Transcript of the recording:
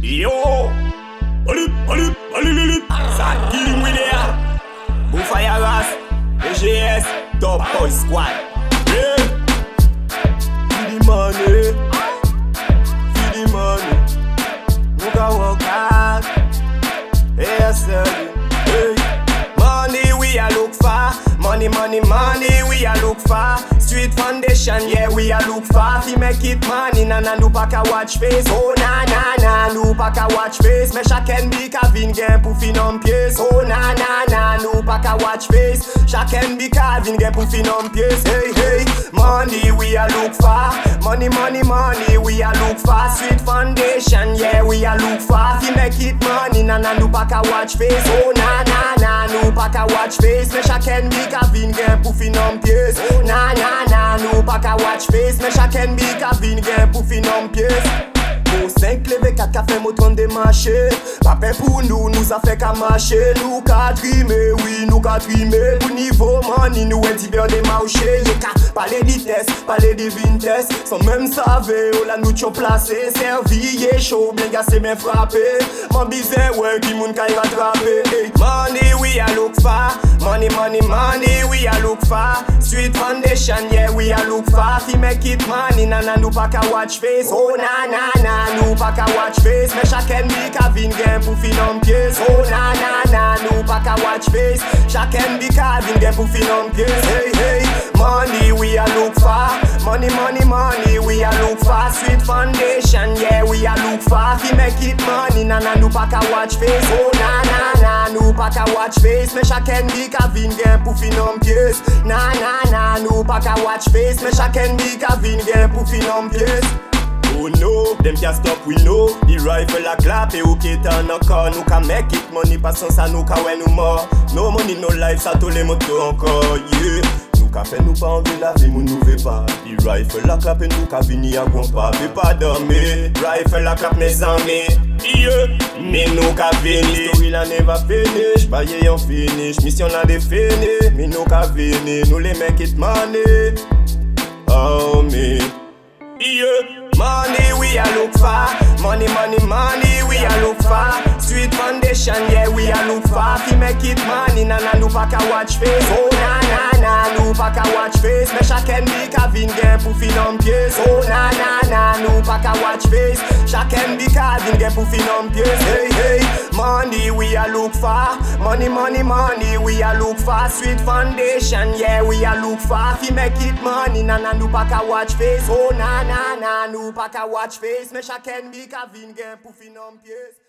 Yo, allez, allez, allez, allez, ça killing with there. Boufaya Ras, EGS, Top Boy Squad. Yeah. Feel the money, feel the money. Nunca hard, yes sir. Hey. Money we a look for, money, money, money we a look for. Street foundation, yeah we a look for. Fi make it money, na na nou pa ka watch face. Oh na na na, nou pa ka watch face. Me chaken bi ka vin gen pou fin an pyes. Oh na na na, nou pa ka watch face. Chaken bi ka vin gen pou fin an pyes. Hey hey, money we a look for. Money, money, money we a look for. Street foundation, yeah we a look for. Fi make it money, na na nou pa ka watch face. Oh na na na, nou pa ka watch face. Me chaken bi ka vin gen pou fin an pyes. Oh na na pa ka watch face. Men chaken bi ka vin gen pou fin an pyes Pou 5 leve 4 ka fe motron de demache Pape pou nou, nou sa fe ka mache Nou ka trime, oui nou ka trime Pou nivou mani nou enti be de demawche Ye ka pale di tes, pale di vintes Son menm save, ou la nou tcho plase Servi ye chou, blen gase men frape Man bize, we ki moun ka y ratrape hey. Mani we a look fa Money, money, money we a look for Street foundation, yeah we a look for Fi make it money, na na nou pa ka watch face. Oh na na na, nou pa ka watch face. Me chaken bi ka vin gen pou fin an pyes Oh na na na, nou pa ka watch face. Chaken bi ka vin gen pou fin an pyes Hey hey, money we a look for Money, money, money we a look for Street foundation, yeah we a look for. Fi make it money, na na nou pa ka watch face. Oh na na na, nou pa ka watch face. Me chaken bi ka vin gen pou fin an pyes Na na na, nou pa ka watch face. Me chaken bi ka vin gen pou fin an pyes Oh no, them can't stop we know. The rifle a clap e ou ke tan ankor Nou ka make it money pasan sa nou ka wè nou mor No money no life sa to le moto ankor yeah Ka fè nou pa anve la vi moun nou ve pa. Di rifle la klap e nou ka vini a gwan pa. Ve pa dame, rifle la klap me zanme Diye, me nou ka vini. Story la neva finish, baye yon finish. Mission la defini, me nou ka vini. Nou le men it money Oh me. Yeah. money we a look for Money, money, money we a look for Street foundation, yeah we a look for. Fi make it money, na na nou pa ka watch face. Oh na na na, nou pa ka watch face. Me chaken bi ka vin gen pou fin an pyes Oh na na na, nou pa ka watch face. Chaken bi ka vin gen pou fin an pyes Hey hey, money we a look for. Money, money, money we a look for. Street foundation, yeah we a look for. Fi make it money, na na nou pa ka watch face. Oh na na na, nou pa ka watch face. Me chaken bi ka vin gen pou fin an pyes